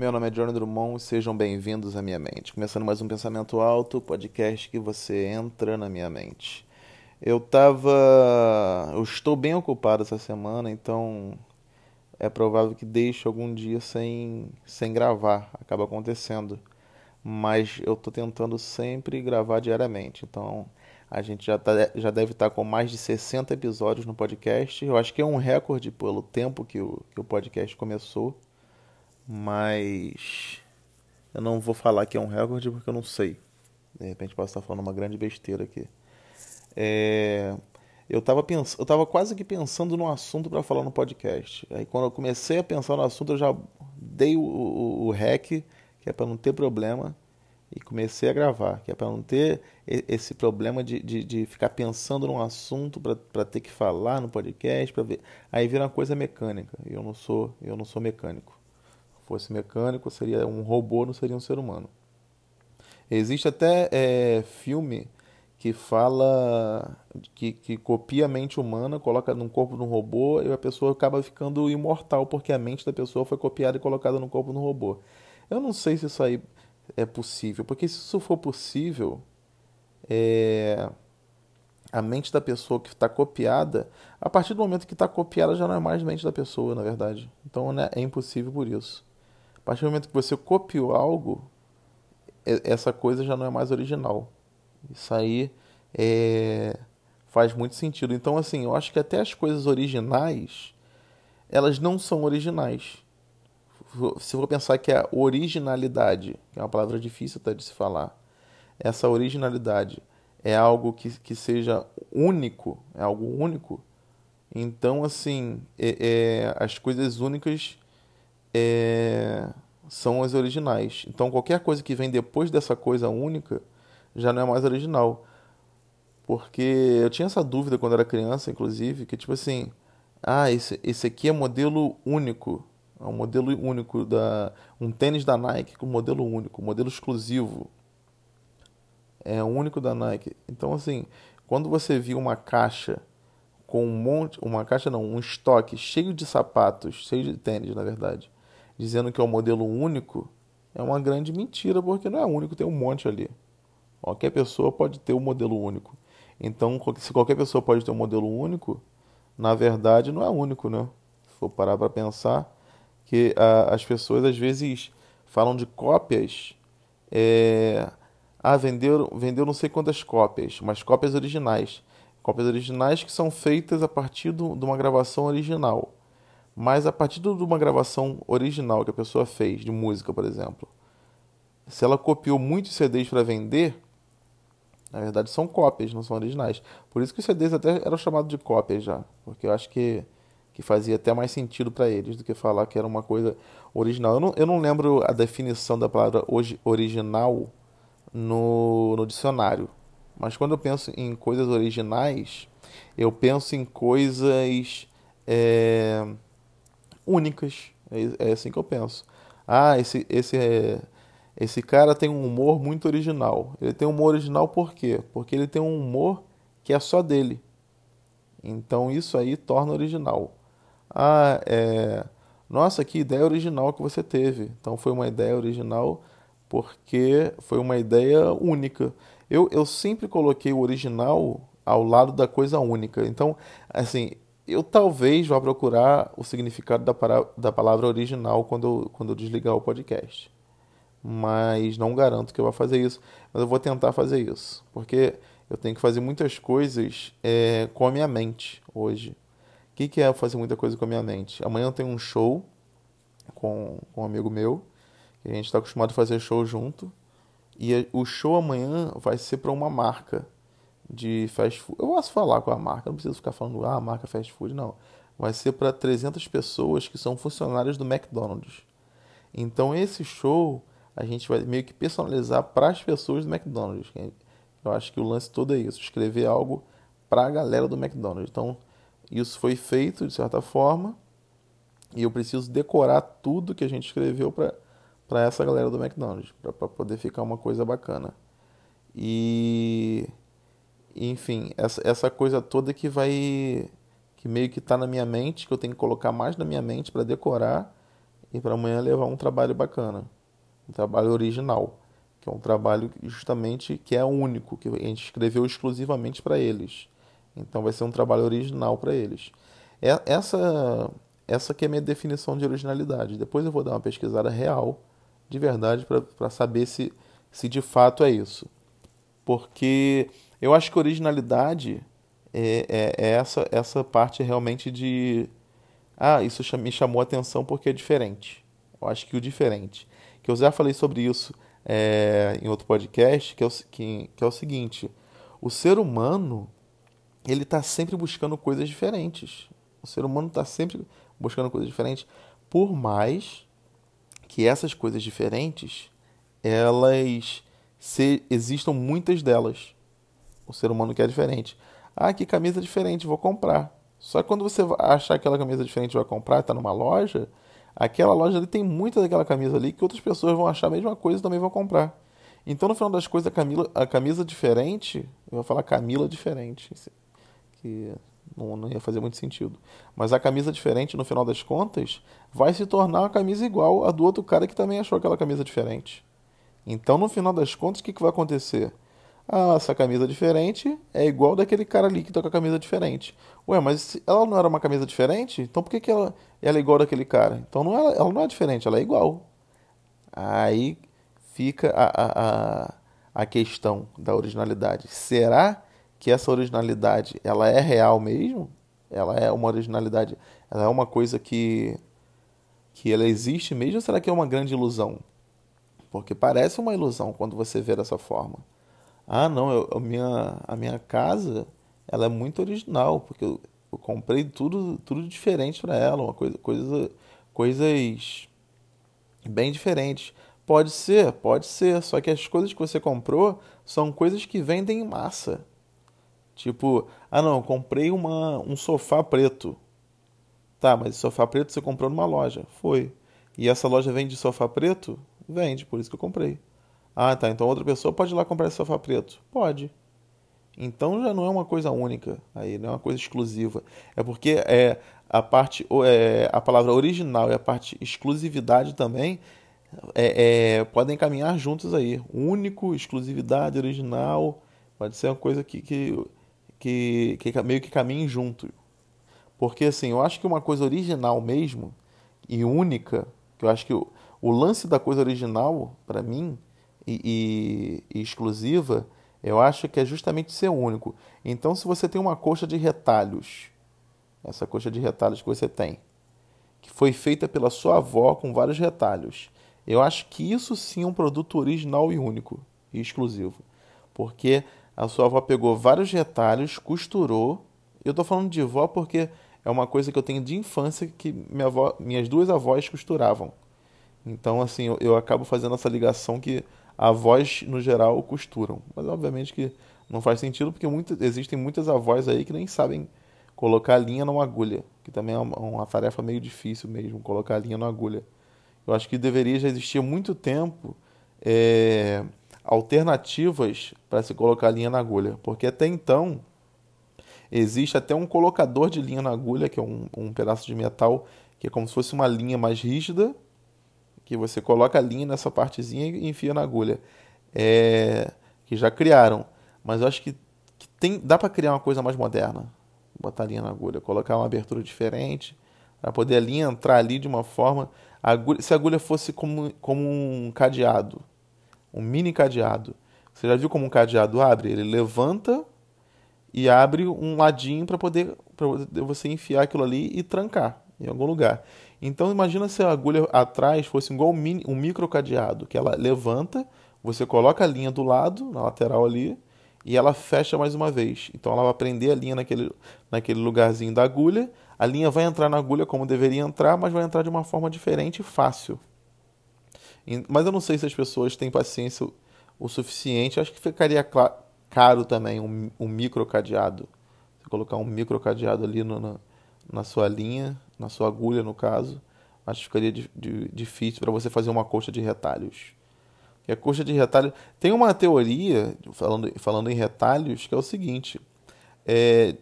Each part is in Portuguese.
Meu nome é Johnny Drummond e sejam bem-vindos à minha mente. Começando mais um Pensamento Alto, podcast que você entra na minha mente. Eu tava. Eu estou bem ocupado essa semana, então é provável que deixe algum dia sem, sem gravar. Acaba acontecendo. Mas eu tô tentando sempre gravar diariamente. Então a gente já, tá, já deve estar tá com mais de 60 episódios no podcast. Eu acho que é um recorde pelo tempo que o, que o podcast começou mas eu não vou falar que é um recorde porque eu não sei. De repente posso estar falando uma grande besteira aqui. É, eu estava pens... eu tava quase que pensando no assunto para falar no podcast. Aí quando eu comecei a pensar no assunto, eu já dei o, o, o rec, que é para não ter problema, e comecei a gravar, que é para não ter esse problema de, de, de ficar pensando num assunto para ter que falar no podcast, para ver. Aí vira uma coisa mecânica. Eu não sou, eu não sou mecânico fosse mecânico, seria um robô, não seria um ser humano. Existe até é, filme que fala que, que copia a mente humana, coloca no corpo de um robô e a pessoa acaba ficando imortal porque a mente da pessoa foi copiada e colocada no corpo de um robô. Eu não sei se isso aí é possível, porque se isso for possível, é, a mente da pessoa que está copiada, a partir do momento que está copiada já não é mais mente da pessoa, na verdade. Então né, é impossível por isso. A partir do momento que você copiou algo, essa coisa já não é mais original. Isso aí é, faz muito sentido. Então, assim, eu acho que até as coisas originais, elas não são originais. Se for pensar que a originalidade, que é uma palavra difícil até de se falar, essa originalidade é algo que, que seja único, é algo único, então, assim, é, é, as coisas únicas é, são as originais. Então qualquer coisa que vem depois dessa coisa única já não é mais original. Porque eu tinha essa dúvida quando era criança, inclusive, que tipo assim, ah, esse, esse aqui é modelo único. É um modelo único da um tênis da Nike com modelo único, modelo exclusivo. É único da Nike. Então assim, quando você viu uma caixa com um monte, uma caixa não, um estoque cheio de sapatos, cheio de tênis, na verdade, dizendo que é um modelo único, é uma grande mentira, porque não é único, tem um monte ali. Qualquer pessoa pode ter um modelo único. Então, se qualquer pessoa pode ter um modelo único, na verdade não é único, né? Se for parar para pensar, que a, as pessoas às vezes falam de cópias. É... Ah, vendeu, vendeu não sei quantas cópias, mas cópias originais. Cópias originais que são feitas a partir do, de uma gravação original. Mas a partir de uma gravação original que a pessoa fez, de música, por exemplo, se ela copiou muitos CDs para vender, na verdade são cópias, não são originais. Por isso que os CDs até eram chamados de cópias já, porque eu acho que, que fazia até mais sentido para eles do que falar que era uma coisa original. Eu não, eu não lembro a definição da palavra hoje original no, no dicionário, mas quando eu penso em coisas originais, eu penso em coisas. É, únicas. É, é assim que eu penso. Ah, esse, esse, é, esse cara tem um humor muito original. Ele tem um humor original por quê? Porque ele tem um humor que é só dele. Então isso aí torna original. Ah, é. Nossa, que ideia original que você teve. Então foi uma ideia original porque foi uma ideia única. Eu, eu sempre coloquei o original ao lado da coisa única. Então, assim, eu talvez vá procurar o significado da, para, da palavra original quando eu, quando eu desligar o podcast. Mas não garanto que eu vá fazer isso. Mas eu vou tentar fazer isso. Porque eu tenho que fazer muitas coisas é, com a minha mente hoje. O que, que é fazer muita coisa com a minha mente? Amanhã eu tenho um show com, com um amigo meu. Que a gente está acostumado a fazer show junto. E o show amanhã vai ser para uma marca de fast food. Eu posso falar com a marca, não preciso ficar falando, ah, a marca fast food, não. Vai ser para 300 pessoas que são funcionários do McDonald's. Então esse show a gente vai meio que personalizar para as pessoas do McDonald's. Eu acho que o lance todo é isso, escrever algo para a galera do McDonald's. Então isso foi feito de certa forma e eu preciso decorar tudo que a gente escreveu para para essa galera do McDonald's, para poder ficar uma coisa bacana. E enfim, essa, essa coisa toda que vai. que meio que está na minha mente, que eu tenho que colocar mais na minha mente para decorar e para amanhã levar um trabalho bacana, um trabalho original, que é um trabalho justamente que é único, que a gente escreveu exclusivamente para eles. Então vai ser um trabalho original para eles. É, essa essa que é a minha definição de originalidade. Depois eu vou dar uma pesquisada real, de verdade, para saber se, se de fato é isso. Porque eu acho que originalidade é, é, é essa, essa parte realmente de. Ah, isso me chamou a atenção porque é diferente. Eu acho que o diferente. Que eu já falei sobre isso é, em outro podcast, que é, o, que, que é o seguinte: o ser humano ele está sempre buscando coisas diferentes. O ser humano está sempre buscando coisas diferentes, por mais que essas coisas diferentes elas se, existam muitas delas. O ser humano quer diferente. Ah, que camisa diferente, vou comprar. Só que quando você achar aquela camisa diferente e vai comprar, está numa loja, aquela loja ali tem muita daquela camisa ali que outras pessoas vão achar a mesma coisa e também vão comprar. Então, no final das coisas, a, Camila, a camisa diferente, eu vou falar Camila diferente, que não, não, ia fazer muito sentido. Mas a camisa diferente, no final das contas, vai se tornar uma camisa igual a do outro cara que também achou aquela camisa diferente. Então, no final das contas, o que, que vai acontecer? Ah, essa camisa diferente é igual daquele cara ali que tá com a camisa diferente. Ué, mas ela não era uma camisa diferente? Então por que, que ela, ela é igual daquele cara? Então não é, ela não é diferente, ela é igual. Aí fica a, a, a, a questão da originalidade. Será que essa originalidade ela é real mesmo? Ela é uma originalidade, ela é uma coisa que que ela existe mesmo ou será que é uma grande ilusão? Porque parece uma ilusão quando você vê dessa forma. Ah, não, eu, a, minha, a minha casa ela é muito original, porque eu, eu comprei tudo, tudo diferente para ela, uma coisa, coisa, coisas bem diferentes. Pode ser, pode ser, só que as coisas que você comprou são coisas que vendem em massa. Tipo, ah não, comprei uma, um sofá preto. Tá, mas sofá preto você comprou numa loja. Foi. E essa loja vende sofá preto? Vende, por isso que eu comprei. Ah, tá, então outra pessoa pode ir lá comprar esse sofá preto? Pode. Então já não é uma coisa única, aí não é uma coisa exclusiva. É porque é a parte, é, a palavra original e a parte exclusividade também é, é, podem caminhar juntos aí. Único, exclusividade, original, pode ser uma coisa que, que que, que meio que caminhem junto. Porque assim, eu acho que uma coisa original mesmo e única, que eu acho que o, o lance da coisa original, para mim, e, e, e, exclusiva, eu acho que é justamente ser único. Então, se você tem uma coxa de retalhos, essa coxa de retalhos que você tem, que foi feita pela sua avó com vários retalhos, eu acho que isso sim é um produto original e único e exclusivo. Porque a sua avó pegou vários retalhos, costurou. Eu estou falando de vó porque é uma coisa que eu tenho de infância que minha avó, minhas duas avós costuravam. Então, assim, eu, eu acabo fazendo essa ligação que avós, no geral, costuram. Mas, obviamente, que não faz sentido porque existem muitas avós aí que nem sabem colocar linha numa agulha, que também é uma, uma tarefa meio difícil mesmo, colocar linha na agulha. Eu acho que deveria já existir há muito tempo é, alternativas para se colocar linha na agulha, porque até então existe até um colocador de linha na agulha, que é um, um pedaço de metal que é como se fosse uma linha mais rígida, que você coloca a linha nessa partezinha e enfia na agulha. É, que já criaram, mas eu acho que, que tem, dá para criar uma coisa mais moderna. Botar a linha na agulha, colocar uma abertura diferente, para poder a linha entrar ali de uma forma. A agulha, se a agulha fosse como, como um cadeado, um mini cadeado. Você já viu como um cadeado abre? Ele levanta e abre um ladinho para poder, poder você enfiar aquilo ali e trancar em algum lugar. Então imagina se a agulha atrás fosse igual um, micro cadeado, que ela levanta, você coloca a linha do lado, na lateral ali, e ela fecha mais uma vez. Então ela vai prender a linha naquele, naquele lugarzinho da agulha, a linha vai entrar na agulha como deveria entrar, mas vai entrar de uma forma diferente e fácil. Mas eu não sei se as pessoas têm paciência o suficiente. Acho que ficaria caro também um, um micro cadeado. Você colocar um micro cadeado ali no, na, na sua linha, na sua agulha, no caso. Acho que ficaria difícil para você fazer uma coxa de retalhos. E a coxa de retalhos. Tem uma teoria, falando, falando em retalhos, que é o seguinte: é,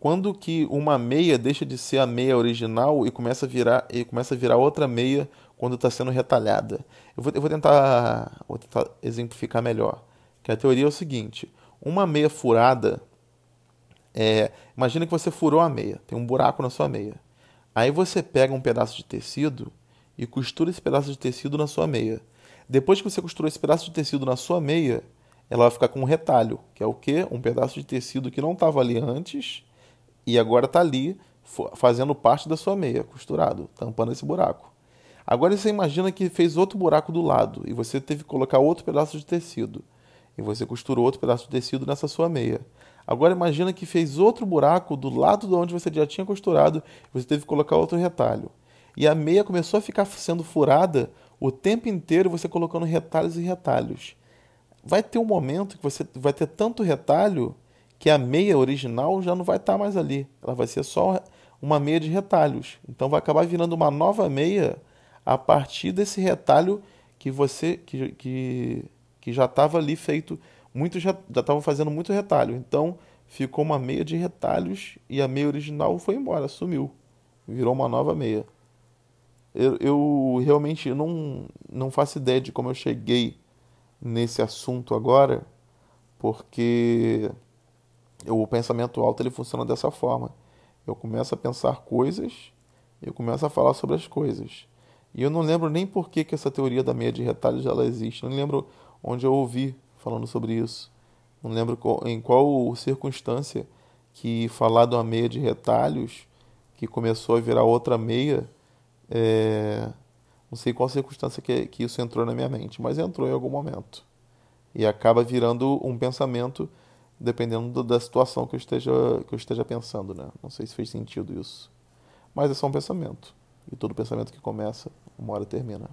quando que uma meia deixa de ser a meia original e começa a virar, e começa a virar outra meia quando está sendo retalhada. Eu vou, eu vou, tentar, vou tentar exemplificar melhor. Que a teoria é o seguinte: uma meia furada é, imagina que você furou a meia, tem um buraco na sua meia. Aí você pega um pedaço de tecido e costura esse pedaço de tecido na sua meia. Depois que você costurou esse pedaço de tecido na sua meia, ela vai ficar com um retalho, que é o quê? Um pedaço de tecido que não estava ali antes e agora está ali fazendo parte da sua meia, costurado, tampando esse buraco. Agora você imagina que fez outro buraco do lado e você teve que colocar outro pedaço de tecido. E você costurou outro pedaço de tecido nessa sua meia. Agora imagina que fez outro buraco do lado de onde você já tinha costurado, você teve que colocar outro retalho. E a meia começou a ficar sendo furada o tempo inteiro, você colocando retalhos e retalhos. Vai ter um momento que você vai ter tanto retalho que a meia original já não vai estar mais ali. Ela vai ser só uma meia de retalhos. Então vai acabar virando uma nova meia a partir desse retalho que você que, que, que já estava ali feito muitos já estavam fazendo muito retalho. Então ficou uma meia de retalhos e a meia original foi embora, sumiu. Virou uma nova meia. Eu, eu realmente não, não faço ideia de como eu cheguei nesse assunto agora, porque o pensamento alto ele funciona dessa forma. Eu começo a pensar coisas, eu começo a falar sobre as coisas. E eu não lembro nem por que, que essa teoria da meia de retalhos ela existe. Não lembro onde eu ouvi falando sobre isso. Não lembro qual, em qual circunstância que falar de uma meia de retalhos que começou a virar outra meia. É, não sei qual circunstância que, que isso entrou na minha mente, mas entrou em algum momento. E acaba virando um pensamento dependendo da situação que eu esteja, que eu esteja pensando. Né? Não sei se fez sentido isso. Mas é só um pensamento. E todo pensamento que começa, uma hora termina.